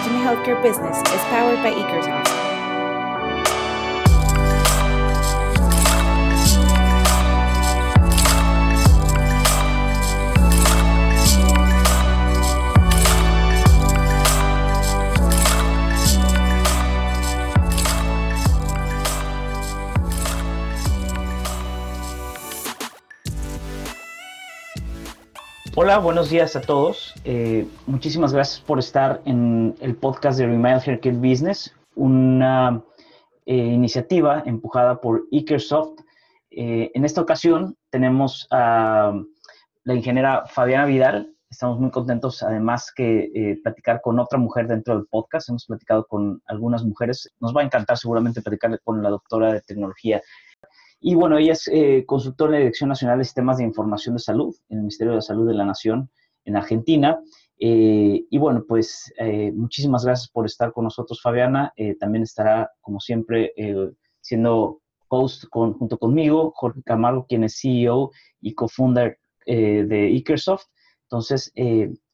Imagine Healthcare Business is powered by Ekersoft. Buenos días a todos. Eh, muchísimas gracias por estar en el podcast de Remind Haircare Business, una eh, iniciativa empujada por Ekersoft. Eh, en esta ocasión tenemos a la ingeniera Fabiana Vidal. Estamos muy contentos, además, que platicar con otra mujer dentro del podcast. Hemos platicado con algunas mujeres. Nos va a encantar seguramente platicar con la doctora de tecnología y bueno, ella es eh, consultora en la Dirección Nacional de Sistemas de Información de Salud, en el Ministerio de Salud de la Nación en Argentina. Eh, y bueno, pues eh, muchísimas gracias por estar con nosotros, Fabiana. también estará, como siempre, siendo host junto conmigo, Jorge Camargo, quien es CEO y co-founder de Ekersoft. Entonces,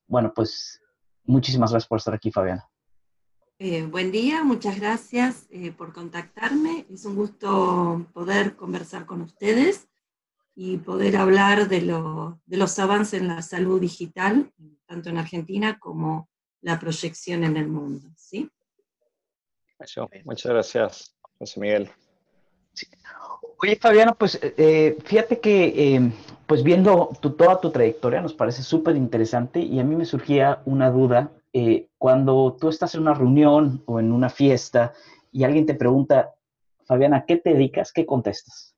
bueno, pues muchísimas gracias por estar aquí, Fabiana. Eh, buen día, muchas gracias eh, por contactarme. Es un gusto poder conversar con ustedes y poder hablar de, los avances en la salud digital, tanto en Argentina como la proyección en el mundo. ¿sí? Muchas gracias, José Miguel. Oye, Fabiana, pues eh, fíjate que pues viendo toda tu trayectoria nos parece súper interesante y a mí me surgía una duda eh, cuando tú estás en una reunión o en una fiesta y alguien te pregunta, Fabiana, ¿qué te dedicas? ¿Qué contestas?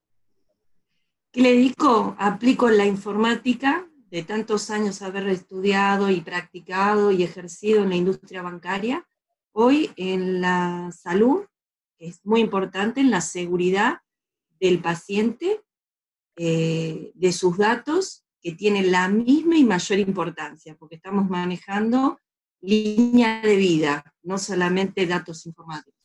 ¿Qué le dedico? Aplico la informática de tantos años haber estudiado y practicado y ejercido en la industria bancaria. Hoy en la salud, es muy importante, en la seguridad del paciente, eh, de sus datos, que tienen la misma y mayor importancia, porque estamos manejando línea de vida, no solamente datos informáticos.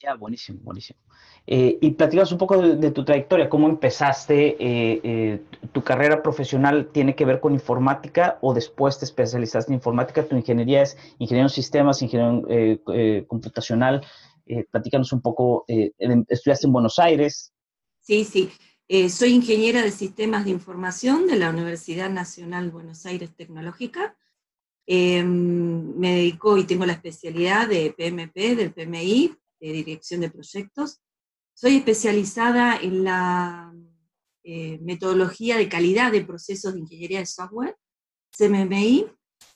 Ya, buenísimo, buenísimo. Eh, y platicas un poco de, tu trayectoria, cómo empezaste, eh, eh, tu carrera profesional tiene que ver con informática o después te especializaste en informática, tu ingeniería es ingeniero en sistemas, ingeniero computacional, platícanos un poco, estudiaste en Buenos Aires. Sí, sí, eh, soy ingeniera de sistemas de información de la Universidad Nacional Buenos Aires Tecnológica. Em, me dedico y tengo la especialidad de PMP, del PMI, de Dirección de Proyectos. Soy especializada en la eh, metodología de calidad de procesos de ingeniería de software, CMMI,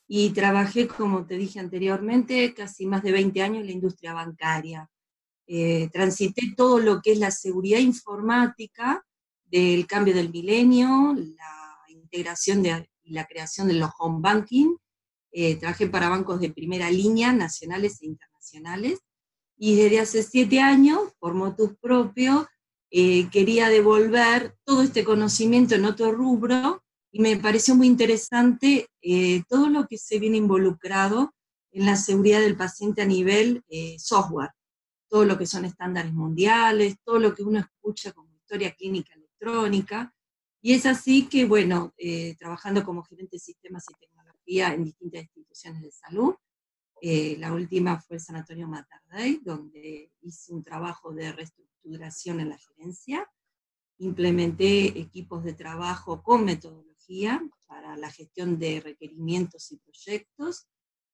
y trabajé, como te dije anteriormente, casi más de 20 años en la industria bancaria. Eh, transité todo lo que es la seguridad informática del cambio del milenio, la integración de, la creación de los home banking. Eh, trabajé para bancos de primera línea, nacionales e internacionales. Y desde hace siete años, por motus propio, eh, quería devolver todo este conocimiento en otro rubro y me pareció muy interesante eh, todo lo que se viene involucrado en la seguridad del paciente a nivel software, todo lo que son estándares mundiales, todo lo que uno escucha como historia clínica y es así que, bueno, eh, trabajando como gerente de sistemas y tecnología en distintas instituciones de salud, eh, la última fue el Sanatorio Mater donde hice un trabajo de reestructuración en la gerencia, implementé equipos de trabajo con metodología para la gestión de requerimientos y proyectos,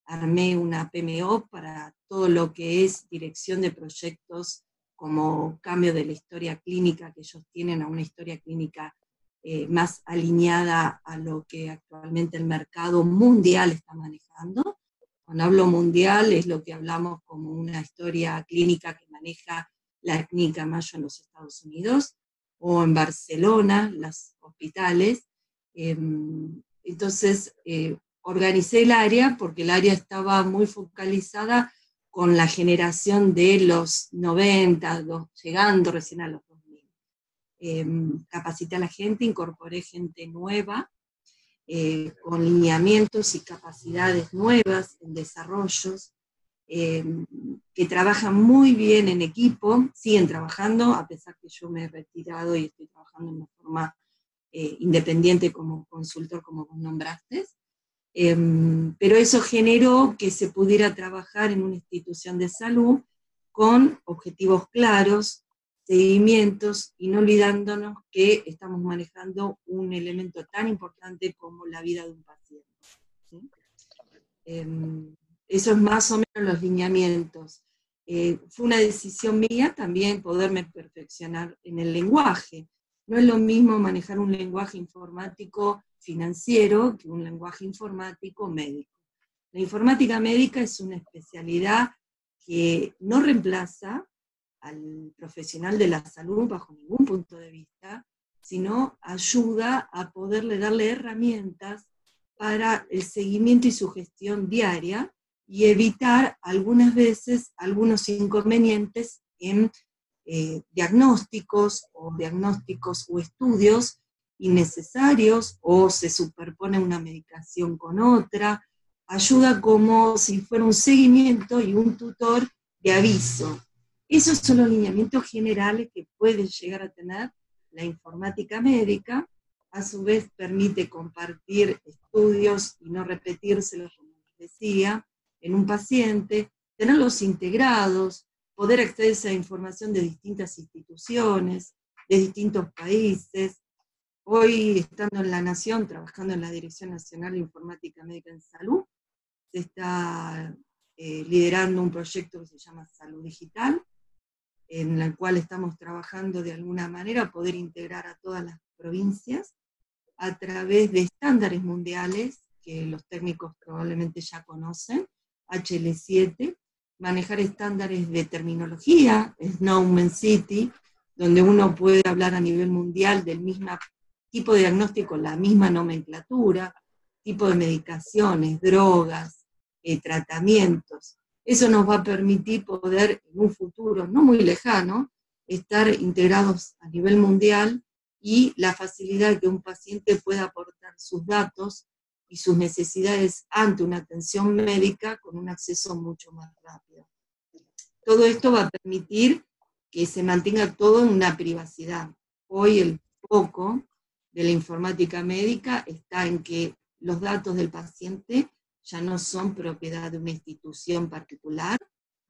armé una PMO para todo lo que es dirección de proyectos como cambio de la historia clínica que ellos tienen a una historia clínica eh, más alineada a lo que actualmente el mercado mundial está manejando. Cuando hablo mundial es lo que hablamos como una historia clínica que maneja la clínica Mayo en los Estados Unidos o en Barcelona, los hospitales. Em, entonces, eh, organicé el área porque el área estaba muy focalizada con la generación de los 90, llegando recién a los 2000. Em, capacité a la gente, incorporé gente nueva, eh, con lineamientos y capacidades nuevas en desarrollos, em, que trabajan muy bien en equipo, siguen trabajando, a pesar que yo me he retirado y estoy trabajando en una forma eh, independiente como consultor, como vos nombraste. Em, pero eso generó que se pudiera trabajar en una institución de salud con objetivos claros, seguimientos y no olvidándonos que estamos manejando un elemento tan importante como la vida de un paciente. Em, eso es más o menos los lineamientos. Eh, fue una decisión mía también poderme perfeccionar en el lenguaje. No es lo mismo manejar un lenguaje informático financiero que un lenguaje informático médico. La informática médica es una especialidad que no reemplaza al profesional de la salud bajo ningún punto de vista, sino ayuda a poderle darle herramientas para el seguimiento y su gestión diaria y evitar algunas veces algunos inconvenientes en eh, diagnósticos o diagnósticos o estudios innecesarios o se superpone una medicación con otra. Ayuda como si fuera un seguimiento y un tutor de aviso esos son los lineamientos generales que puede llegar a tener la informática médica. A su vez permite compartir estudios y no repetírselos, como decía, en un paciente, tenerlos integrados, poder acceder a información de distintas instituciones, de distintos países. Hoy, estando en la Nación, trabajando en la Dirección Nacional de Informática Médica en Salud, se está eh, liderando un proyecto que se llama Salud Digital, en la cual estamos trabajando de alguna manera, poder integrar a todas las provincias a través de estándares mundiales que los técnicos probablemente ya conocen, HL7, manejar estándares de terminología, Snowman City, donde uno puede hablar a nivel mundial del mismo tipo de diagnóstico, la misma nomenclatura, tipo de medicaciones, drogas, eh, tratamientos, eso nos va a permitir poder en un futuro no muy lejano estar integrados a nivel mundial y la facilidad que un paciente pueda aportar sus datos y sus necesidades ante una atención médica con un acceso mucho más rápido. Todo esto va a permitir que se mantenga todo en una privacidad. Hoy el foco de la informática médica está en que los datos del paciente ya no son propiedad de una institución particular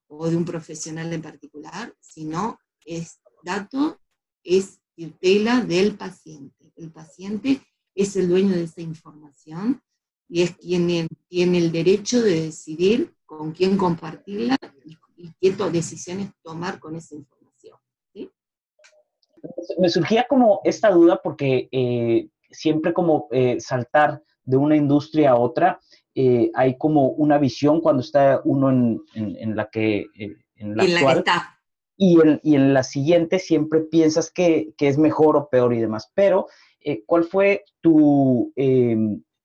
o de un profesional en particular, sino es dato, es tutela del paciente. El paciente es el dueño de esa información y es quien tiene el derecho de decidir con quién compartirla y, qué decisiones tomar con esa información. Me surgía como esta duda porque eh, siempre como eh, saltar de una industria a otra, eh, hay como una visión cuando está uno en, en, la que... Eh, en la, actual, Y, en, y en la siguiente siempre piensas que, que, es mejor o peor y demás. Pero, eh, ¿cuál fue tu...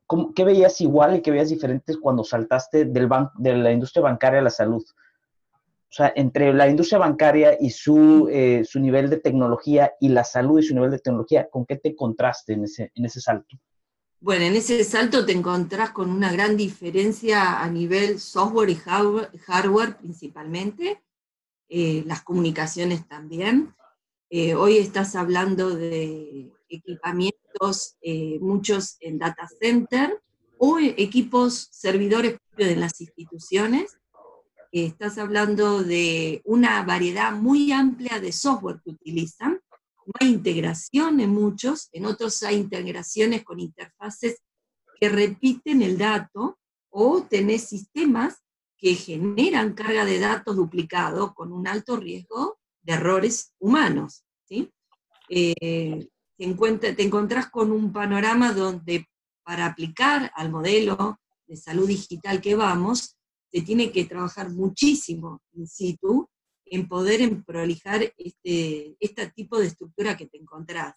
Em, ¿Qué veías igual y qué veías diferentes cuando saltaste del de la industria bancaria a la salud? O sea, entre la industria bancaria y su, su nivel de tecnología y la salud y su nivel de tecnología, ¿con qué te contraste en ese, en ese salto? Bueno, en ese salto te encontrás con una gran diferencia a nivel software y hardware, principalmente, eh, las comunicaciones también. Eh, hoy estás hablando de equipamientos, eh, muchos en data center, o equipos servidores de las instituciones. estás hablando de una variedad muy amplia de software que utilizan, no hay integración en muchos, en otros hay integraciones con interfaces que repiten el dato o tenés sistemas que generan carga de datos duplicado con un alto riesgo de errores humanos. ¿sí? Eh, te, te encontrás con un panorama donde para aplicar al modelo de salud digital que vamos, se tiene que trabajar muchísimo in situ en poder en prolijar este, este tipo de estructura que te encontrás.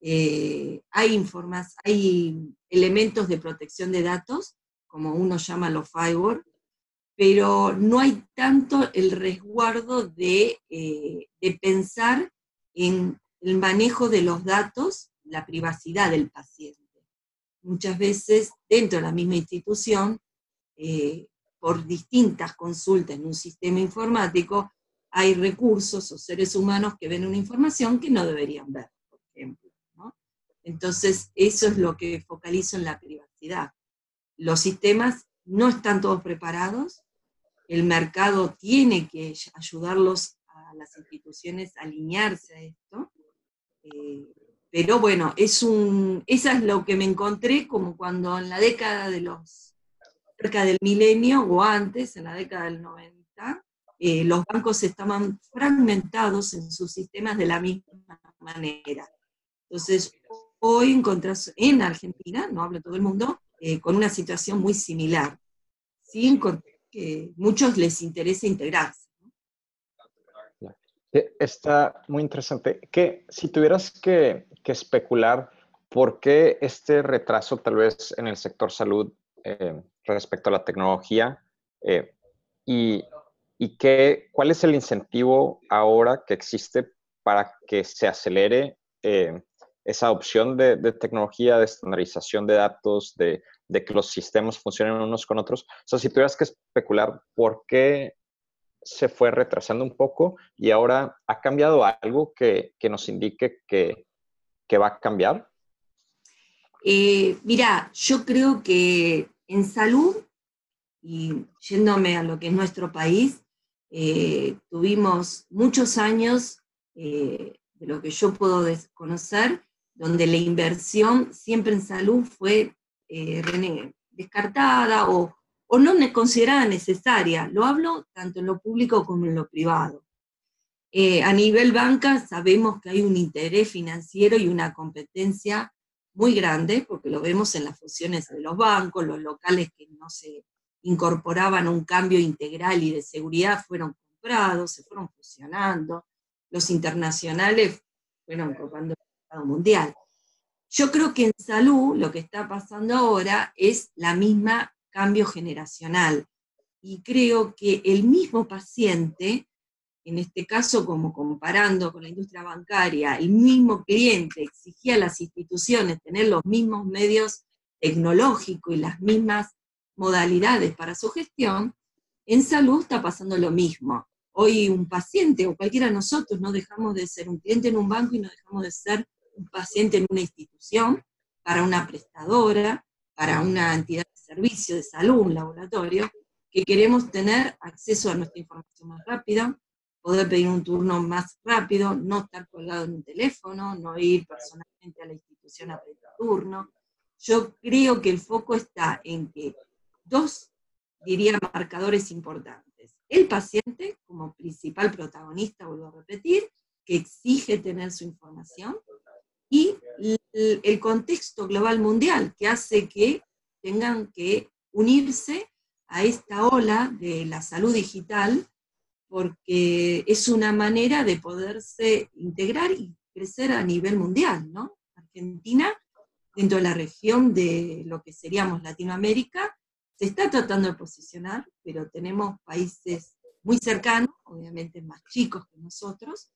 Eh, hay, informas, hay elementos de protección de datos, como uno llama los firewall, pero no hay tanto el resguardo de, eh, de pensar en el manejo de los datos, la privacidad del paciente. Muchas veces dentro de la misma institución, eh, por distintas consultas en un sistema informático, hay recursos o seres humanos que ven una información que no deberían ver, por ejemplo. Entonces, eso es lo que focalizo en la privacidad. los sistemas no están todos preparados, el mercado tiene que ayudarlos a las instituciones a alinearse a esto. Eh, pero bueno, es un, eso es lo que me encontré como cuando en la década de los, cerca del milenio o antes, en la década del 90, eh, los bancos estaban fragmentados en sus sistemas de la misma manera. Entonces, hoy encontrás en Argentina, no hablo todo el mundo, eh, con una situación muy similar, que muchos les interesa integrarse. Está muy interesante. Que si tuvieras que, especular por qué este retraso tal vez en el sector salud eh, respecto a la tecnología eh, y, y qué, cuál es el incentivo ahora que existe para que se acelere eh, esa opción de, tecnología, de estandarización de datos, de, de, que los sistemas funcionen unos con otros. O sea, si tuvieras que especular por qué se fue retrasando un poco y ahora ha cambiado algo que, nos indique que, va a cambiar? Eh, mira, yo creo que en salud, y yéndome a lo que es nuestro país, eh, tuvimos muchos años, eh, de lo que yo puedo desconocer, donde la inversión siempre en salud fue descartada o, o no considerada necesaria. Lo hablo tanto en lo público como en lo privado. Eh, a nivel banca sabemos que hay un interés financiero y una competencia muy grande, porque lo vemos en las fusiones de los bancos, los locales que no se incorporaban a un cambio integral y de seguridad fueron comprados, se fueron fusionando, los internacionales fueron copando el mercado mundial. Yo creo que en salud lo que está pasando ahora es la misma cambio generacional. Y creo que el mismo paciente, en este caso como comparando con la industria bancaria, el mismo cliente exigía a las instituciones tener los mismos medios tecnológicos y las mismas modalidades para su gestión, en salud está pasando lo mismo. Hoy un paciente o cualquiera de nosotros no dejamos de ser un cliente en un banco y no dejamos de ser un paciente en una institución, para una prestadora, para una entidad servicio de salud, un laboratorio, que queremos tener acceso a nuestra información más rápida, poder pedir un turno más rápido, no estar colgado en un teléfono, no ir personalmente a la institución a pedir turno. Yo creo que el foco está en que dos, diría, marcadores importantes. El paciente como principal protagonista, vuelvo a repetir, que exige tener su información, y el contexto global mundial, que hace que tengan que unirse a esta ola de la salud digital, porque es una manera de poderse integrar y crecer a nivel mundial, ¿no? Argentina, dentro de la región de lo que seríamos Latinoamérica, se está tratando de posicionar, pero tenemos países muy cercanos, obviamente más chicos que nosotros,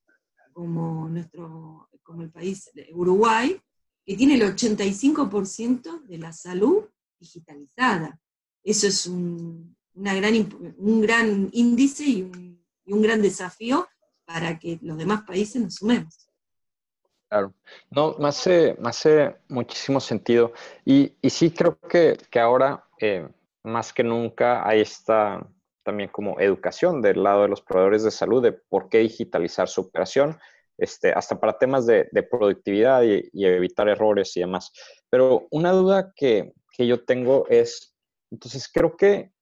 como, nuestro, como el país Uruguay, que tiene el 85% de la salud digitalizada. Eso es un, una gran, un gran índice y un, gran desafío para que los demás países nos sumemos. Claro, no, me hace, muchísimo sentido. Y, y sí creo que, que ahora, eh, más que nunca, hay esta también como educación del lado de los proveedores de salud de por qué digitalizar su operación, este, hasta para temas de, productividad y, evitar errores y demás. Pero una duda que, que yo tengo es, entonces creo que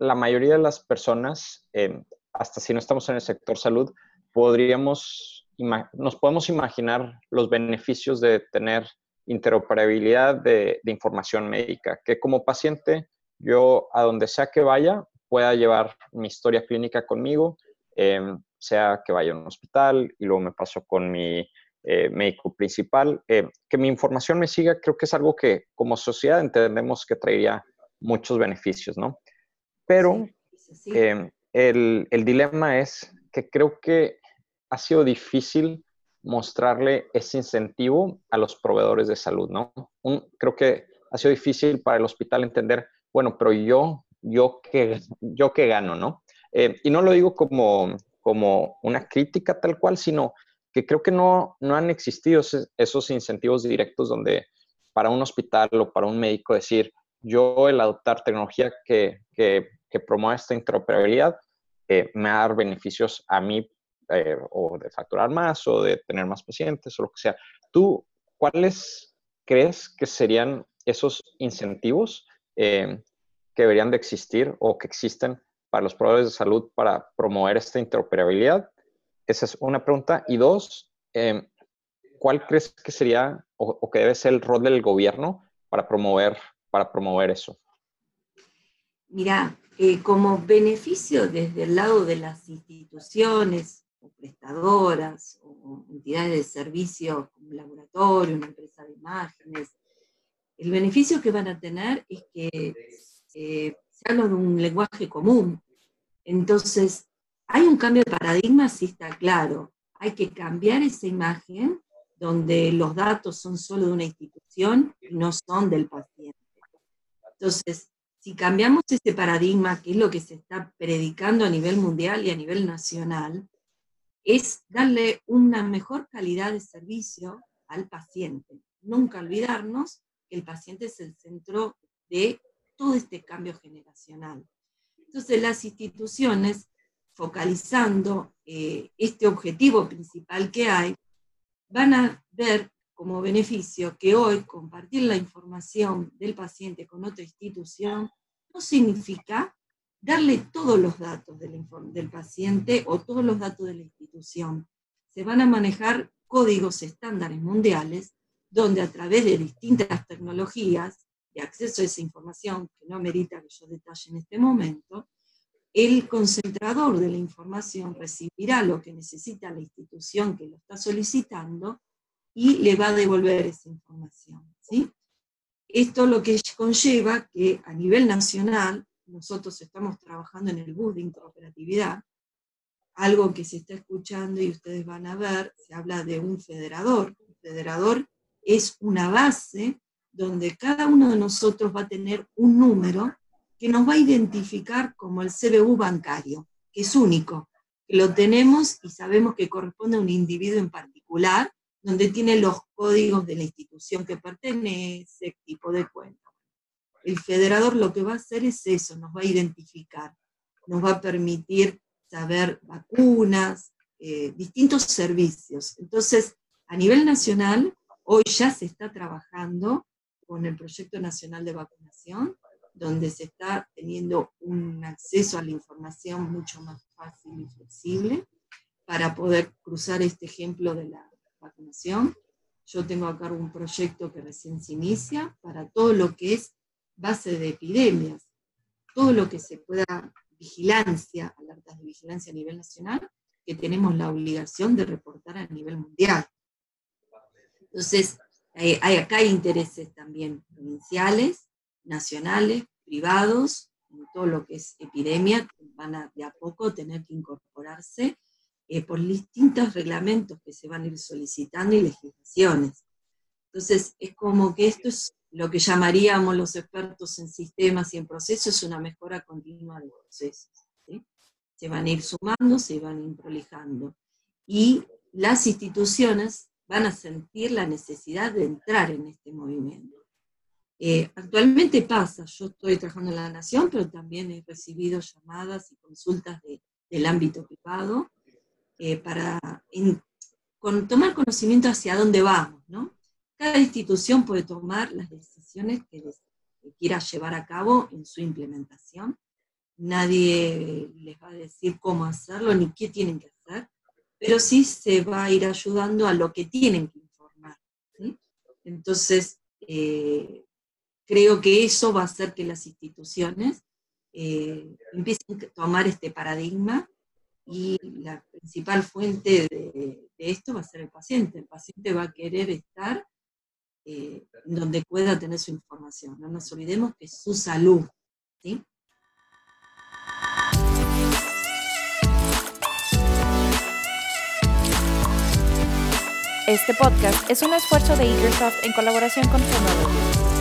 la mayoría de las personas, eh, hasta si no estamos en el sector salud, podríamos, nos podemos imaginar los beneficios de tener interoperabilidad de, información médica, que como paciente yo a donde sea que vaya pueda llevar mi historia clínica conmigo, em, sea que vaya a un hospital y luego me paso con mi eh, médico principal. Eh, que mi información me siga, creo que es algo que como sociedad entendemos que traería muchos beneficios, ¿no? Pero eh, el, el, dilema es que creo que ha sido difícil mostrarle ese incentivo a los proveedores de salud, ¿no? Un, creo que ha sido difícil para el hospital entender, bueno, pero yo, yo qué, yo qué gano, ¿no? y no lo digo como, como una crítica tal cual, sino que creo que no, no han existido esos incentivos directos donde para un hospital o para un médico decir, yo el adoptar tecnología que, que, promueva esta interoperabilidad eh, me va a dar beneficios a mí eh, o de facturar más o de tener más pacientes o lo que sea. ¿Tú cuáles crees que serían esos incentivos eh, que deberían de existir o que existen para los proveedores de salud para promover esta interoperabilidad? Esa es una pregunta. Y dos, em, ¿cuál crees que sería o, que debe ser el rol del gobierno para promover, para promover eso? Mira, eh, como beneficio desde el lado de las instituciones o prestadoras o entidades de servicio como un laboratorio, una empresa de imágenes, el beneficio que van a tener es que eh, se habla de un lenguaje común. Entonces, hay un cambio de paradigma, sí está claro. Hay que cambiar esa imagen donde los datos son solo de una institución y no son del paciente. Entonces, si cambiamos ese paradigma, que es lo que se está predicando a nivel mundial y a nivel nacional, es darle una mejor calidad de servicio al paciente. Nunca olvidarnos que el paciente es el centro de todo este cambio generacional. Entonces, las instituciones, focalizando eh, este objetivo principal que hay, van a ver como beneficio que hoy compartir la información del paciente con otra institución no significa darle todos los datos del, del paciente o todos los datos de la institución. Se van a manejar códigos estándares mundiales donde a través de distintas tecnologías de acceso a esa información, que no amerita que yo detalle en este momento, el concentrador de la información recibirá lo que necesita la institución que lo está solicitando y le va a devolver esa información. ¿sí? Esto lo que conlleva que a nivel nacional, nosotros estamos trabajando en el bus de interoperatividad, algo que se está escuchando y ustedes van a ver, se habla de un federador. Un federador es una base donde cada uno de nosotros va a tener un número que nos va a identificar como el CBU bancario, que es único, que lo tenemos y sabemos que corresponde a un individuo en particular, donde tiene los códigos de la institución que pertenece, tipo de cuenta. El federador lo que va a hacer es eso, nos va a identificar, nos va a permitir saber vacunas, eh, distintos servicios. Entonces, a nivel nacional, hoy ya se está trabajando con el Proyecto Nacional de Vacunación, donde se está teniendo un acceso a la información mucho más fácil y flexible para poder cruzar este ejemplo de la vacunación. Yo tengo a cargo un proyecto que recién se inicia para todo lo que es base de epidemias, todo lo que se pueda vigilancia, alertas de vigilancia a nivel nacional, que tenemos la obligación de reportar a nivel mundial. Entonces, hay, acá hay intereses también provinciales, nacionales, privados, en todo lo que es epidemia, van a de a poco tener que incorporarse eh, por distintos reglamentos que se van a ir solicitando y legislaciones. Entonces, es como que esto es lo que llamaríamos los expertos en sistemas y en procesos, una mejora continua de procesos. Se van a ir sumando, se van a ir prolijando. Y las instituciones van a sentir la necesidad de entrar en este movimiento. Eh, actualmente pasa, yo estoy trabajando en la Nación, pero también he recibido llamadas y consultas del ámbito privado eh, para con, tomar conocimiento hacia dónde vamos. ¿no? Cada institución puede tomar las decisiones que, que quiera llevar a cabo en su implementación. Nadie les va a decir cómo hacerlo ni qué tienen que hacer, pero sí se va a ir ayudando a lo que tienen que informar. Entonces, eh, creo que eso va a hacer que las instituciones eh, empiecen a tomar este paradigma y la principal fuente de, esto va a ser el paciente. El paciente va a querer estar eh, donde pueda tener su información. No nos olvidemos que es su salud. Este podcast es un esfuerzo de Eagersoft en colaboración con Technology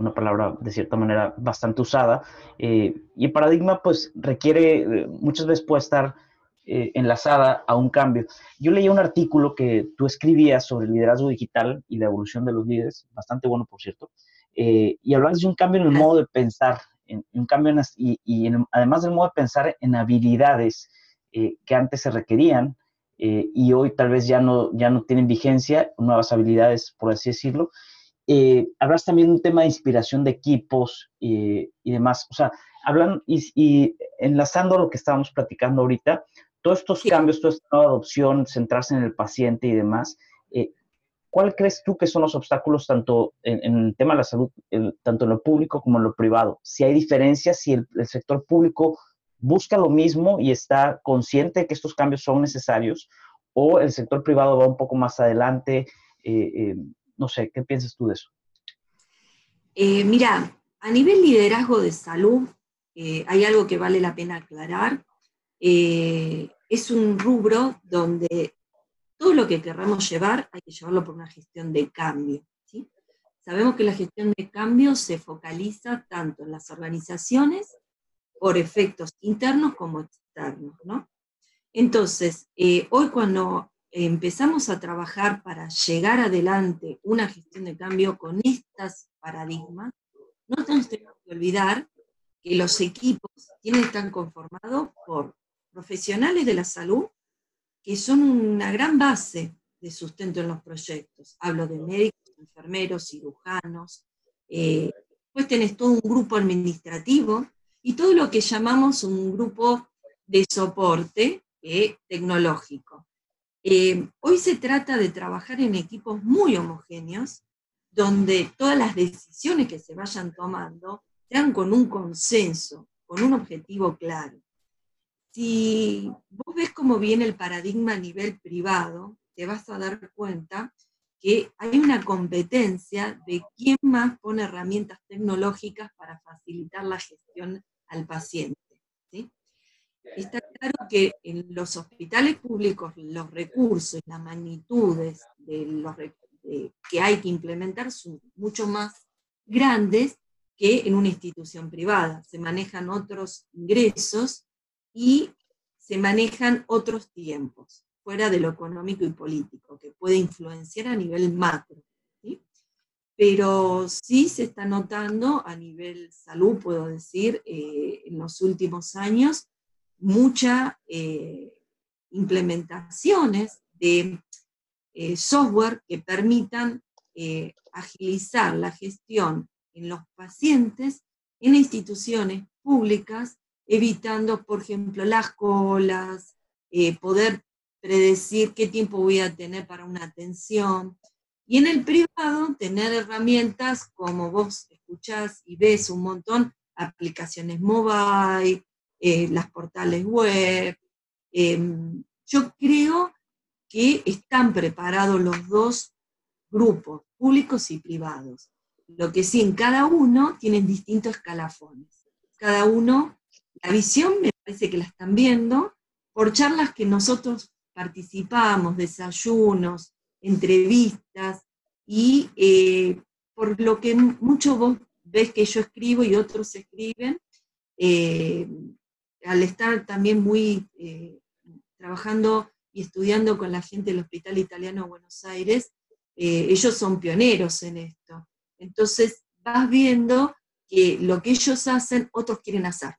una palabra de cierta manera bastante usada, eh, y el paradigma pues requiere, eh, muchas veces puede estar enlazada a un cambio. Yo leí un artículo que tú escribías sobre el liderazgo digital y la evolución de los líderes, bastante bueno por cierto, y hablabas de un cambio en el modo de pensar, en, un cambio y, además del modo de pensar en habilidades que antes se requerían eh, y hoy tal vez ya no, ya no tienen vigencia, nuevas habilidades, por así decirlo. Eh, hablas también de un tema de inspiración de equipos y demás. O sea, hablan y, enlazando lo que estábamos platicando ahorita, todos estos cambios, toda esta nueva adopción, centrarse en el paciente y demás, eh, ¿cuál crees tú que son los obstáculos tanto en, el tema de la salud, tanto en lo público como en lo privado? Si hay diferencias, si el, el sector público busca lo mismo y está consciente de que estos cambios son necesarios, o el sector privado va un poco más adelante. Eh, eh, no sé, ¿qué piensas tú de eso? Eh, mira, a nivel liderazgo de salud, hay algo que vale la pena aclarar. es un rubro donde todo lo que querramos llevar hay que llevarlo por una gestión de cambio. Sabemos que la gestión de cambio se focaliza tanto en las organizaciones por efectos internos como externos, ¿no? Entonces, eh, hoy cuando empezamos a trabajar para llegar adelante una gestión de cambio con estas paradigmas, no tenemos que olvidar que los equipos tienen estar conformados por profesionales de la salud, que son una gran base de sustento en los proyectos. Hablo de médicos, enfermeros, cirujanos. Eh, después tenés todo un grupo administrativo y todo lo que llamamos un grupo de soporte eh, tecnológico. Eh, hoy se trata de trabajar en equipos muy homogéneos, donde todas las decisiones que se vayan tomando sean con un consenso, con un objetivo claro. Si vos ves cómo viene el paradigma a nivel privado, te vas a dar cuenta que hay una competencia de quién más pone herramientas tecnológicas para facilitar la gestión al paciente. Está claro que en los hospitales públicos los recursos, las magnitudes de los, que hay que implementar son mucho más grandes que en una institución privada. Se manejan otros ingresos y se manejan otros tiempos, fuera de lo económico y político, que puede influenciar a nivel macro pero sí se está notando a nivel salud, puedo decir, eh, en los últimos años, muchas eh, implementaciones de eh, software que permitan agilizar la gestión en los pacientes en instituciones públicas, evitando, por ejemplo, las colas, poder predecir qué tiempo voy a tener para una atención, y en el privado, tener herramientas como vos escuchás y ves un montón, aplicaciones mobile, eh, las portales web. Em, yo creo que están preparados los dos grupos, públicos y privados. Lo que sí, en cada uno tienen distintos escalafones. Cada uno, la visión me parece que la están viendo por charlas que nosotros participamos, desayunos, entrevistas, y eh, por lo que mucho vos ves que yo escribo y otros escriben, eh, al estar también muy eh, trabajando y estudiando con la gente del Hospital Italiano de Buenos Aires, ellos son pioneros en esto. Entonces vas viendo que lo que ellos hacen, otros quieren hacer.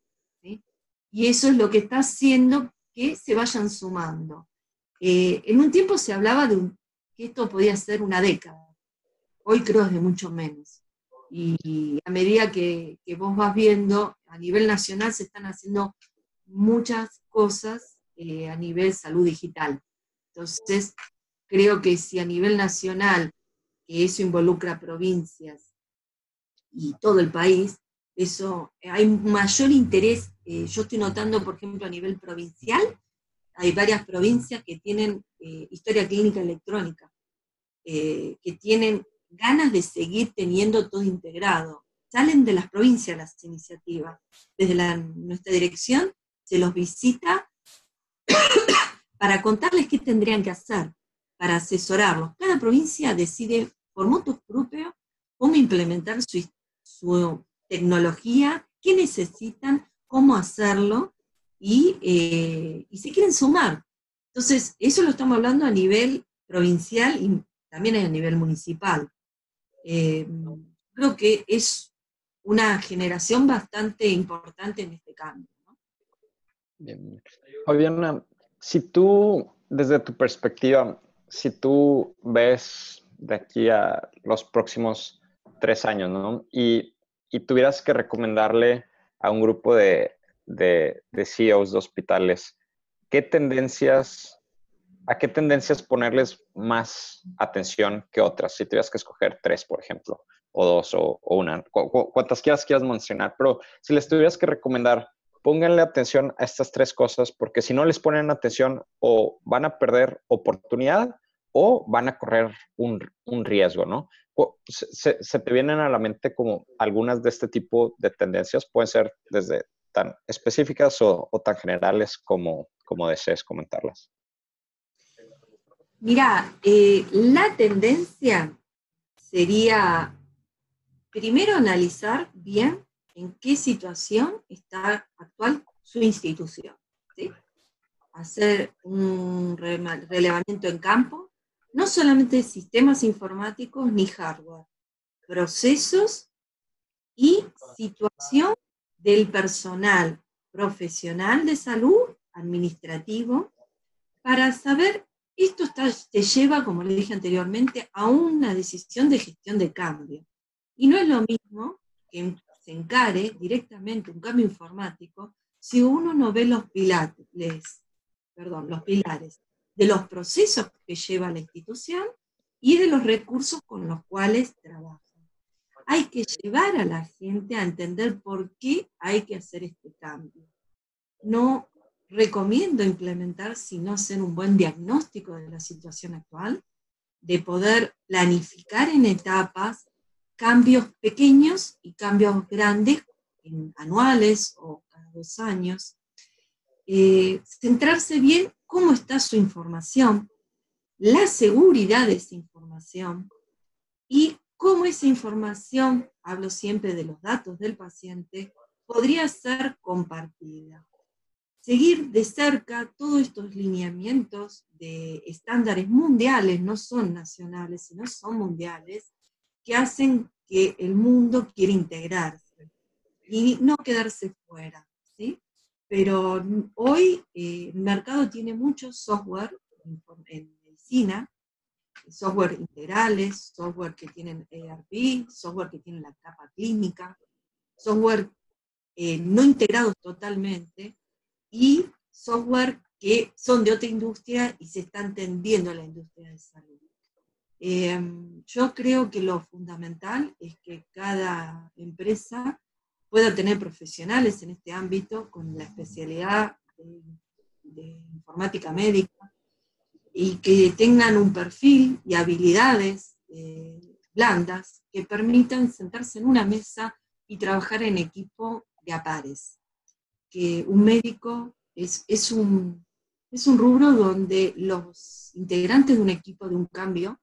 Y eso es lo que está haciendo que se vayan sumando. en un tiempo se hablaba de que esto podía ser una década. Hoy creo es de mucho menos. Y a medida que, vos vas viendo, a nivel nacional se están haciendo muchas cosas eh, a nivel salud digital. Entonces, creo que si a nivel nacional, que eso involucra provincias y todo el país, eso hay mayor interés. Eh, yo estoy notando, por ejemplo, a nivel provincial, hay varias provincias que tienen eh, historia clínica electrónica, que tienen ganas de seguir teniendo todo integrado. Salen de las provincias las iniciativas. Desde nuestra dirección se los visita para contarles qué tendrían que hacer, para asesorarlos. Cada provincia decide por motos propios cómo implementar su, tecnología, qué necesitan, cómo hacerlo y, eh, y si quieren sumar. Entonces, eso lo estamos hablando a nivel provincial y también a nivel municipal. Eh, creo que es una generación bastante importante en este cambio. Bien. si tú, desde tu perspectiva, si tú ves de aquí a los próximos tres años, ¿no? Y, tuvieras que recomendarle a un grupo de, de, de CEOs de hospitales, ¿qué tendencias ¿a qué tendencias ponerles más atención que otras? Si tuvieras que escoger tres, por ejemplo, o dos, o, una, cuantas quieras quieras mencionar, pero si les tuvieras que recomendar, pónganle atención a estas tres cosas, porque si no les ponen atención, o van a perder oportunidad o van a correr un, riesgo, ¿no? Se, te vienen a la mente como algunas de este tipo de tendencias, pueden ser desde tan específicas o, tan generales como, como desees comentarlas. Mira, eh, la tendencia sería primero analizar bien en qué situación está actual su institución. Hacer un relevamiento en campo, no solamente de sistemas informáticos ni hardware, procesos y situación del personal profesional de salud, administrativo, para saber esto te lleva, como le dije anteriormente, a una decisión de gestión de cambio. Y no es lo mismo que se encare directamente un cambio informático si uno no ve los pilares, perdón, los pilares de los procesos que lleva la institución y de los recursos con los cuales trabaja. Hay que llevar a la gente a entender por qué hay que hacer este cambio. No recomiendo implementar si no hacer un buen diagnóstico de la situación actual, de poder planificar en etapas cambios pequeños y cambios grandes, anuales o cada dos años. Eh, centrarse bien cómo está su información, la seguridad de esa información y cómo esa información, hablo siempre de los datos del paciente, podría ser compartida seguir de cerca todos estos lineamientos de estándares mundiales, no son nacionales, sino son mundiales, que hacen que el mundo quiera integrarse y no quedarse fuera. ¿sí? Pero hoy eh, el mercado tiene mucho software en, medicina, software integrales, software que tienen ERP, software que tienen la capa clínica, software eh, no integrados totalmente, y software que son de otra industria y se están tendiendo a la industria de salud. Em, yo creo que lo fundamental es que cada empresa pueda tener profesionales en este ámbito con la especialidad de, informática médica y que tengan un perfil y habilidades eh, blandas que permitan sentarse en una mesa y trabajar en equipo de a pares. Que un médico es, es, un, es un rubro donde los integrantes de un equipo de un cambio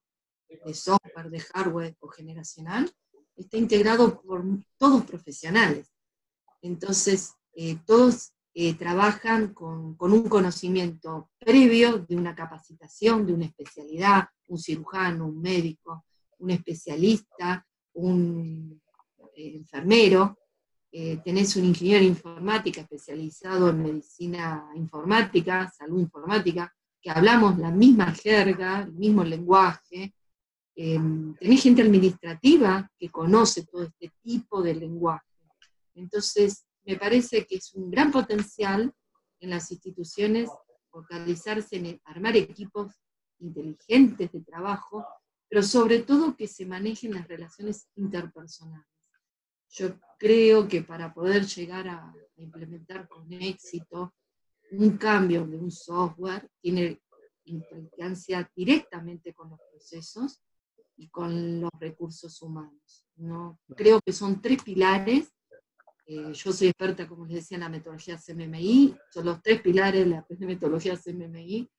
de software, de hardware o generacional, está integrado por todos profesionales. Entonces, eh, todos eh, trabajan con, un conocimiento previo de una capacitación, de una especialidad, un cirujano, un médico, un especialista, un eh, enfermero, eh, tenés un ingeniero informática especializado en medicina informática, salud informática, que hablamos la misma jerga, el mismo lenguaje. Tenés gente administrativa que conoce todo este tipo de lenguaje. Entonces, me parece que es un gran potencial en las instituciones focalizarse en armar equipos inteligentes de trabajo, pero sobre todo que se manejen las relaciones interpersonales. Yo creo que para poder llegar a, implementar con éxito un cambio de un software, tiene implicancia directamente con los procesos y con los recursos humanos. ¿no? Creo que son tres pilares. Eh, yo soy experta, como les decía, en la metodología CMMI. Son los tres pilares de la metodología CMMI.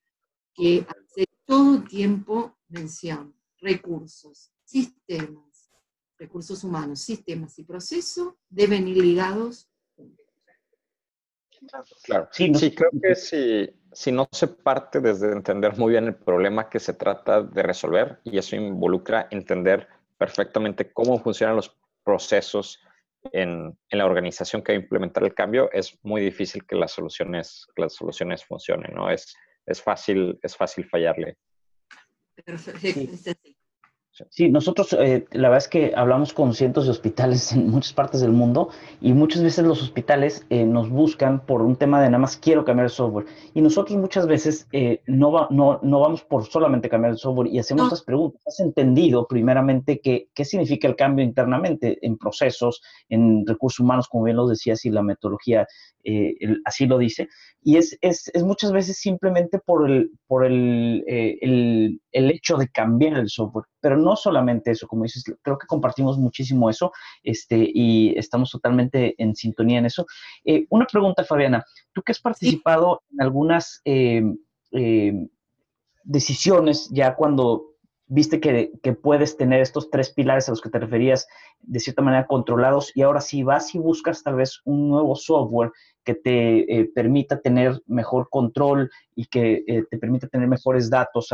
que hace todo tiempo mención, recursos, sistemas, recursos humanos, sistemas y procesos deben ir ligados. Claro, sí, sí creo que si, si no se parte desde entender muy bien el problema que se trata de resolver, y eso involucra entender perfectamente cómo funcionan los procesos en, en, la organización que va a implementar el cambio, es muy difícil que las soluciones, que las soluciones funcionen, ¿no? Es, es, fácil, es fácil fallarle. Perfecto. Sí, nosotros eh, la verdad es que hablamos con cientos de hospitales en muchas partes del mundo y muchas veces los hospitales eh, nos buscan por un tema de nada más quiero cambiar el software y nosotros muchas veces eh, no, va, no, no, vamos por solamente cambiar el software y hacemos estas preguntas. ¿Has entendido primeramente qué, qué significa el cambio internamente en procesos, en recursos humanos, como bien lo decías, y la metodología así lo dice? Y es, es, es, muchas veces simplemente por, el, por el, el, el hecho de cambiar el software, pero no solamente eso, como dices, creo que compartimos muchísimo eso este, y estamos totalmente en sintonía en eso. Eh, una pregunta, Fabiana, tú que has participado en algunas eh, eh, decisiones ya cuando viste que, que, puedes tener estos tres pilares a los que te referías de cierta manera controlados y ahora si vas y buscas tal vez un nuevo software que te eh, permita tener mejor control y que eh, te permita tener mejores datos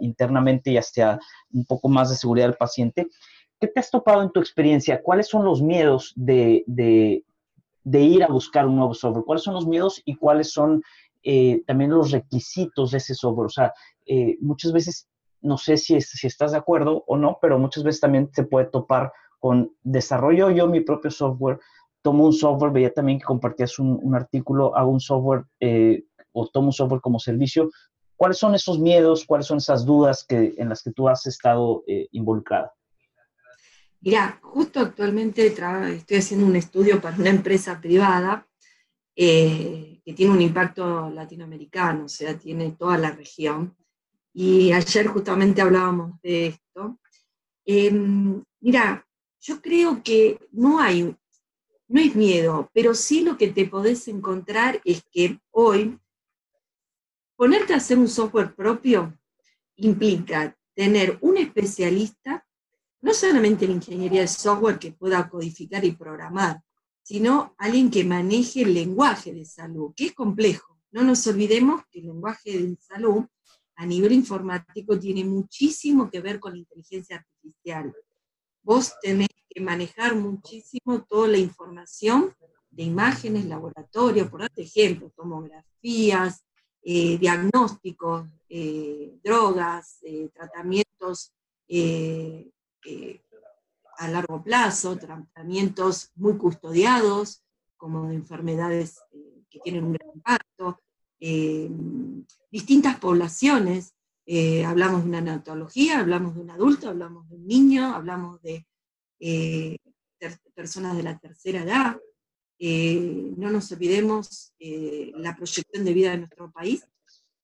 internamente y hasta un poco más de seguridad del paciente. ¿Qué te has topado en tu experiencia? ¿Cuáles son los miedos de, de, ir a buscar un nuevo software? ¿Cuáles son los miedos y cuáles son eh, también los requisitos de ese software? O sea, muchas veces, no sé si, si estás de acuerdo o no, pero muchas veces también se puede topar con desarrollo yo mi propio software, tomo un software, veía también que compartías un, artículo, hago un software eh, o tomo un software como servicio. ¿Cuáles son esos miedos, cuáles son esas dudas que, en las que tú has estado eh, involucrada? Mira, justo actualmente estoy haciendo un estudio para una empresa privada eh, que tiene un impacto latinoamericano, o sea, tiene toda la región. Y ayer justamente hablábamos de esto. Em, mira, yo creo que no hay no es miedo, pero sí lo que te podés encontrar es que hoy ponerte a hacer un software propio implica tener un especialista, no solamente en ingeniería de software que pueda codificar y programar, sino alguien que maneje el lenguaje de salud, que es complejo. No nos olvidemos que el lenguaje de salud a nivel informático tiene muchísimo que ver con la inteligencia artificial. Vos tenés manejar muchísimo toda la información de imágenes, laboratorio, por ejemplo, tomografías, eh, diagnósticos, eh, drogas, eh, tratamientos a largo plazo, tratamientos muy custodiados, como de enfermedades que tienen un gran impacto, distintas poblaciones, hablamos de una neonatología, hablamos de un adulto, hablamos de un niño, hablamos de eh, personas de la tercera edad. Eh, no nos olvidemos eh, la proyección de vida de nuestro país.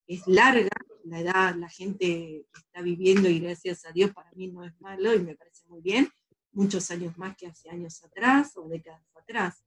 Es larga la edad, la gente que está viviendo y gracias a Dios para mí no es malo y me parece muy bien, muchos años más que hace años atrás o décadas atrás.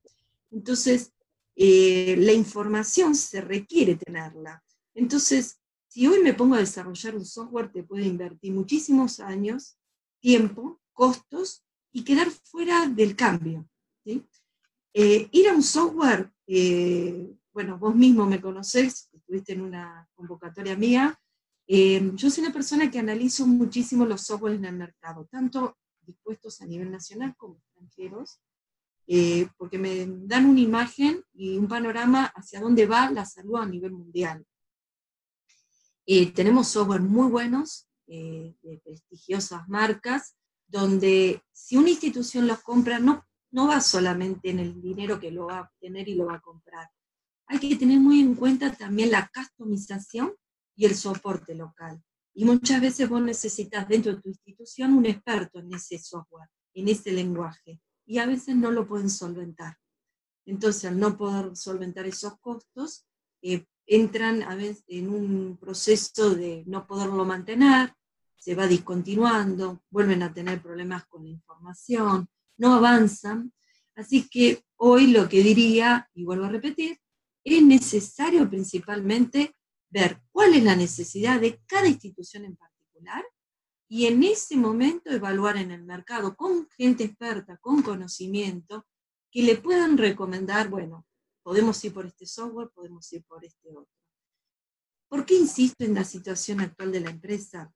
Entonces, la información se requiere tenerla. Entonces, si hoy me pongo a desarrollar un software, te puede invertir muchísimos años, tiempo, costos y quedar fuera del cambio. Eh, ir a un software, eh, bueno, vos mismo me conocés, estuviste en una convocatoria mía, eh, yo soy una persona que analizo muchísimo los softwares en el mercado, tanto dispuestos a nivel nacional como extranjeros, porque me dan una imagen y un panorama hacia dónde va la salud a nivel mundial. Tenemos software muy buenos, de prestigiosas marcas, donde si una institución los compra, no, no va solamente en el dinero que lo va a obtener y lo va a comprar. Hay que tener muy en cuenta también la customización y el soporte local. Y muchas veces vos necesitas dentro de tu institución un experto en ese software, en ese lenguaje, y a veces no lo pueden solventar. Entonces, al no poder solventar esos costos, eh, entran a veces en un proceso de no poderlo mantener, se va discontinuando, vuelven a tener problemas con la información, no avanzan. Así que hoy lo que diría, y vuelvo a repetir, es necesario principalmente ver cuál es la necesidad de cada institución en particular y en ese momento evaluar en el mercado con gente experta, con conocimiento, que le puedan recomendar, bueno, podemos ir por este software, podemos ir por este otro. ¿Por qué insisto en la situación actual de la empresa?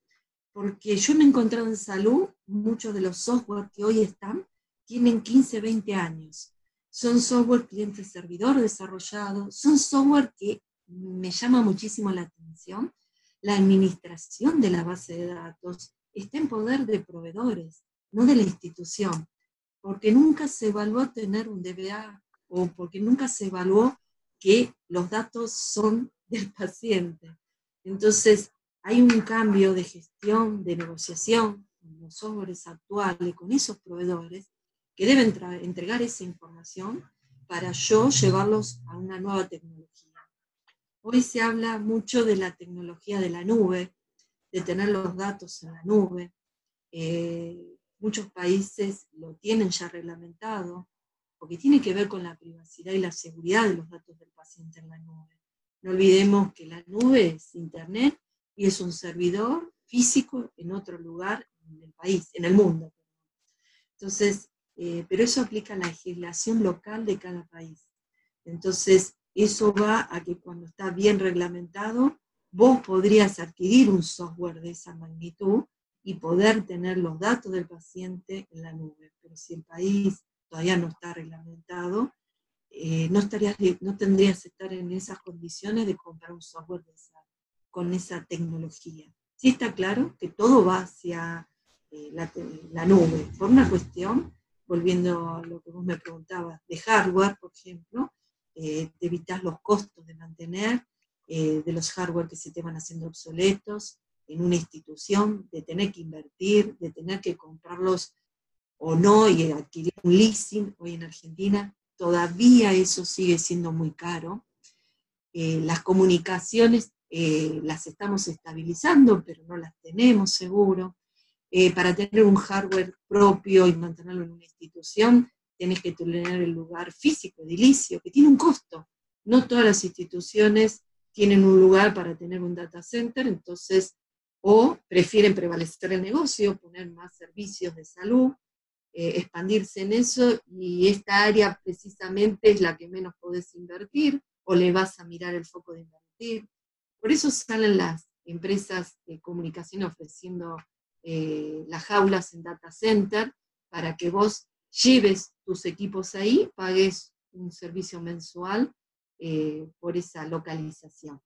Porque yo me he encontrado en salud, muchos de los software que hoy están tienen 15, 20 años. Son software cliente-servidor desarrollado, son software que me llama muchísimo la atención. La administración de la base de datos está en poder de proveedores, no de la institución, porque nunca se evaluó tener un DBA o porque nunca se evaluó que los datos son del paciente. Entonces, hay un cambio de gestión, de negociación con los softwares actuales, con esos proveedores, que deben entregar esa información para yo llevarlos a una nueva tecnología. Hoy se habla mucho de la tecnología de la nube, de tener los datos en la nube. Eh, muchos países lo tienen ya reglamentado, porque tiene que ver con la privacidad y la seguridad de los datos del paciente en la nube. No olvidemos que la nube es Internet y es un servidor físico en otro lugar en el país, en el mundo. Entonces, eh, pero eso aplica a la legislación local de cada país. Entonces, eso va a que cuando está bien reglamentado, vos podrías adquirir un software de esa magnitud y poder tener los datos del paciente en la nube. Pero si el país todavía no está reglamentado, eh, no, estarías, no tendrías que estar en esas condiciones de comprar un software con esa tecnología. Sí está claro que todo va hacia eh, la, nube, por una cuestión volviendo a lo que vos me preguntabas, de hardware, por ejemplo, eh, te evitas los costos de mantener, eh, de los hardware que se te van haciendo obsoletos en una institución, de tener que invertir, de tener que comprarlos o no y adquirir un leasing. Hoy en Argentina todavía eso sigue siendo muy caro. Eh, las comunicaciones las estamos estabilizando, pero no las tenemos seguro. Eh, para tener un hardware propio y mantenerlo en una institución, tienes que tener el lugar físico, edilicio, que tiene un costo. No todas las instituciones tienen un lugar para tener un data center, entonces, o prefieren prevalecer el negocio, poner más servicios de salud, eh, expandirse en eso, y esta área precisamente es la que menos podés invertir, o le vas a mirar el foco de invertir. Por eso salen las empresas de comunicación ofreciendo eh, las jaulas en data center para que vos lleves tus equipos ahí, pagues un servicio mensual eh, por esa localización.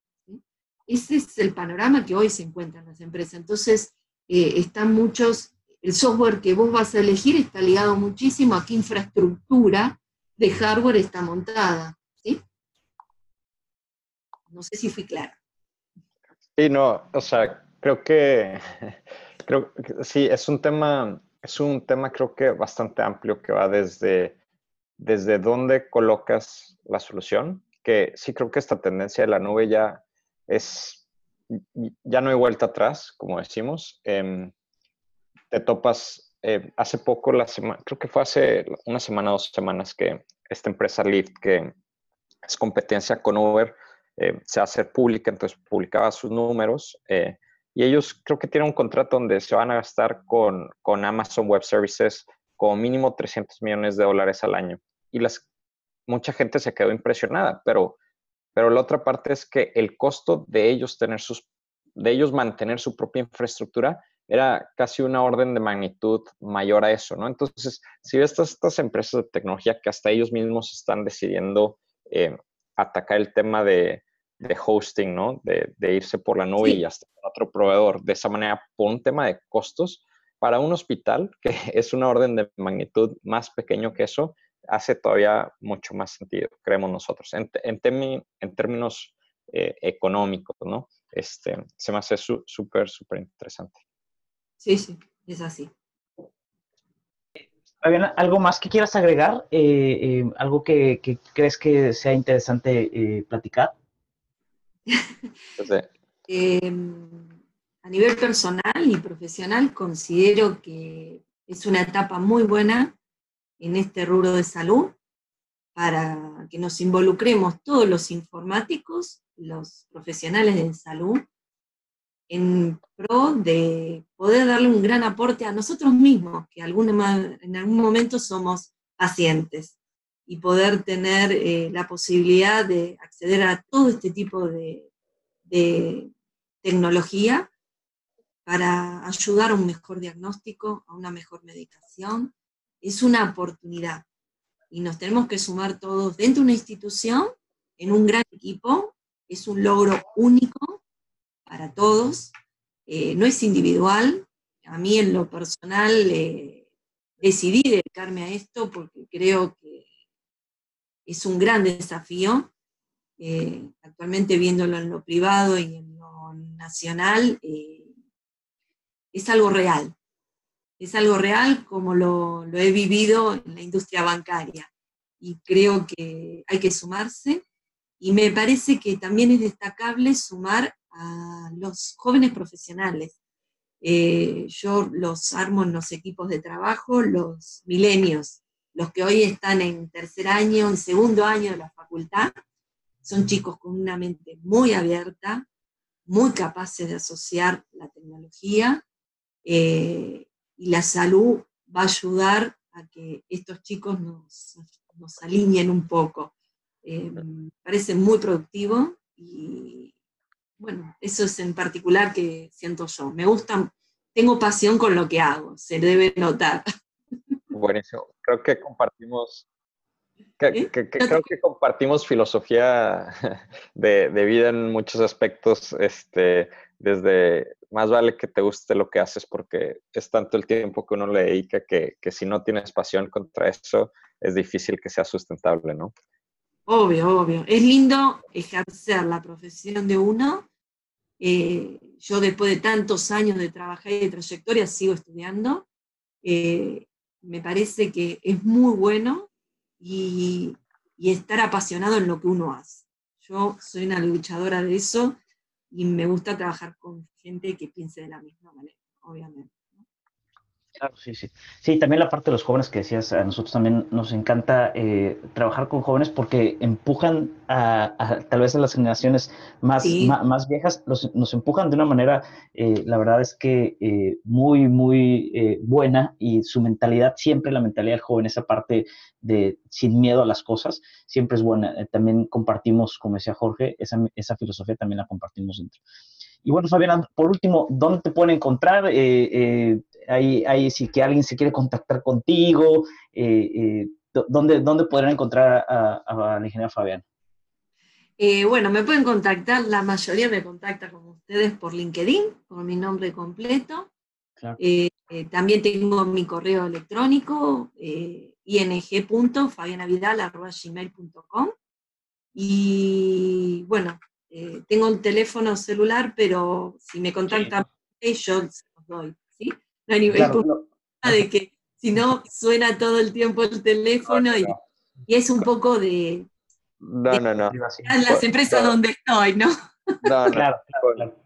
Ese es el panorama que hoy se encuentra en las empresas. Entonces, eh, están muchos, el software que vos vas a elegir está ligado muchísimo a qué infraestructura de hardware está montada. ¿sí? No sé si fui clara. Sí, no, o sea, creo que Creo que sí, es un tema, es un tema creo que bastante amplio que va desde, desde dónde colocas la solución, que sí creo que esta tendencia de la nube ya es, ya no hay vuelta atrás, como decimos. Em, te topas, eh, hace poco, la semana, creo que fue hace una semana, dos semanas que esta empresa Lyft, que es competencia con Uber, eh, se hacer pública, entonces publicaba sus números. Eh, y ellos creo que tienen un contrato donde se van a gastar con, con Amazon Web Services como mínimo 300 millones de dólares al año. Y las, mucha gente se quedó impresionada, pero, pero la otra parte es que el costo de ellos, tener sus, de ellos mantener su propia infraestructura era casi una orden de magnitud mayor a eso, ¿no? Entonces, si ves estas, estas empresas de tecnología que hasta ellos mismos están decidiendo eh, atacar el tema de, de hosting, ¿no? De, irse por la nube y hasta otro proveedor. De esa manera, por un tema de costos, para un hospital, que es una orden de magnitud más pequeño que eso, hace todavía mucho más sentido, creemos nosotros, en, en, términos eh, económicos, ¿no? Este, se me hace súper, súper interesante. Sí, sí, es así. ¿Algo más que quieras agregar? Eh, eh, ¿Algo que, que, crees que sea interesante platicar? Em, a nivel personal y profesional considero que es una etapa muy buena en este rubro de salud. para que nos involucremos todos los informáticos, los profesionales de salud, en pro de poder darle un gran aporte a nosotros mismos, que en algún momento somos pacientes, y poder tener eh, la posibilidad de acceder a todo este tipo de, de tecnología para ayudar a un mejor diagnóstico, a una mejor medicación. Es una oportunidad y nos tenemos que sumar todos dentro de una institución, en un gran equipo. Es un logro único para todos, eh, no es individual. A mí en lo personal eh, decidí dedicarme a esto porque creo que es un gran desafío. Eh, actualmente viéndolo en lo privado y en lo nacional, es algo real. Es algo real como lo, lo he vivido en la industria bancaria. Y creo que hay que sumarse. Y me parece que también es destacable sumar a los jóvenes profesionales. Eh, yo los armo en los equipos de trabajo, los milenios, los que hoy están en tercer año, en segundo año de la facultad, son chicos con una mente muy abierta, muy capaces de asociar la tecnología eh, y la salud va a ayudar a que estos chicos nos, alineen un poco. Eh, parece muy productivo y, bueno, eso es en particular que siento yo. Me gusta, tengo pasión con lo que hago, se debe notar. Buenísimo. Creo que compartimos, ¿Eh? creo que compartimos filosofía de, vida en muchos aspectos. Este, desde más vale que te guste lo que haces porque es tanto el tiempo que uno le dedica que, que si no tienes pasión contra eso, es difícil que sea sustentable, ¿no? Obvio, obvio. Es lindo ejercer la profesión de uno. Eh, yo después de tantos años de trabajar y de trayectoria sigo estudiando. Eh, me parece que es muy bueno y, y, estar apasionado en lo que uno hace. Yo soy una luchadora de eso y me gusta trabajar con gente que piense de la misma manera, obviamente. Claro, sí, sí. Sí, también la parte de los jóvenes que decías, a nosotros también nos encanta eh, trabajar con jóvenes porque empujan a, tal vez a las generaciones más, más, viejas, nos empujan de una manera, eh, la verdad es que eh, muy, muy buena y su mentalidad, siempre la mentalidad del joven, esa parte de sin miedo a las cosas, siempre es buena. también compartimos, como decía Jorge, esa, esa filosofía también la compartimos dentro. Y bueno, Fabián, por último, ¿dónde te pueden encontrar? Eh, eh, si que alguien se quiere contactar contigo, eh, eh ¿dónde, ¿dónde podrán encontrar a, la ingeniera Fabián? bueno, me pueden contactar, la mayoría me contacta con ustedes por LinkedIn, por mi nombre completo. también tengo mi correo electrónico, ing.fabianavidal.gmail.com. Y bueno, eh, tengo un teléfono celular, pero si me contactan, yo se los doy, ¿sí? No hay nivel de que si no suena todo el tiempo el teléfono y, es un poco de... No, no, no. Las empresas donde estoy, ¿no? No, claro,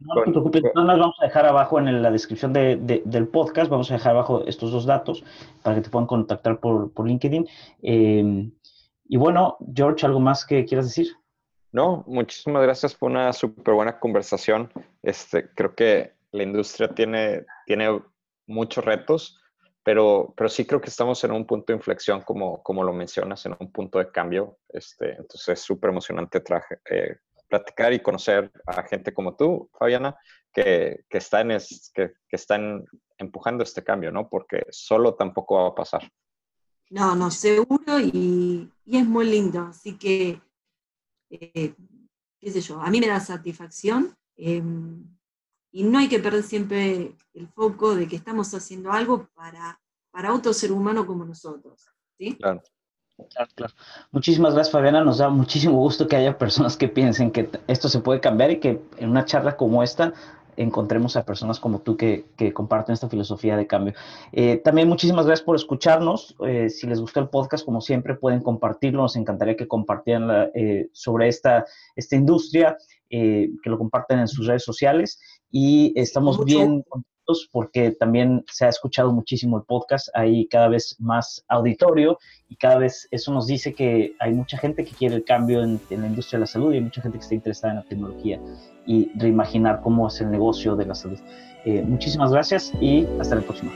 No te preocupes, no nos vamos a dejar abajo en la descripción del podcast, vamos a dejar abajo estos dos datos para que te puedan contactar por, LinkedIn. Eh, y bueno, George, ¿algo más que quieras decir? No, muchísimas gracias por una súper buena conversación. Este, creo que la industria tiene, tiene muchos retos, pero, pero sí creo que estamos en un punto de inflexión, como, como lo mencionas, en un punto de cambio. Este, entonces es súper emocionante eh, platicar y conocer a gente como tú, Fabiana, que, que, están, que, que están empujando este cambio, ¿no? Porque solo tampoco va a pasar. No, no, seguro y, y es muy lindo. Así que eh, qué sé yo, a mí me da satisfacción em, y no hay que perder siempre el foco de que estamos haciendo algo para, para otro ser humano como nosotros. ¿sí? Claro. Claro, Muchísimas gracias, Fabiana. Nos da muchísimo gusto que haya personas que piensen que esto se puede cambiar y que en una charla como esta encontremos a personas como tú que, comparten esta filosofía de cambio. Eh, también muchísimas gracias por escucharnos. Eh, si les gustó el podcast, como siempre, pueden compartirlo. Nos encantaría que compartieran eh, sobre esta, esta industria, que lo compartan en sus redes sociales. Y estamos bien contentos porque también se ha escuchado muchísimo el podcast, hay cada vez más auditorio y cada vez eso nos dice que hay mucha gente que quiere el cambio en, la industria de la salud y hay mucha gente que está interesada en la tecnología y reimaginar cómo es el negocio de la salud. Eh, muchísimas gracias y hasta la próxima.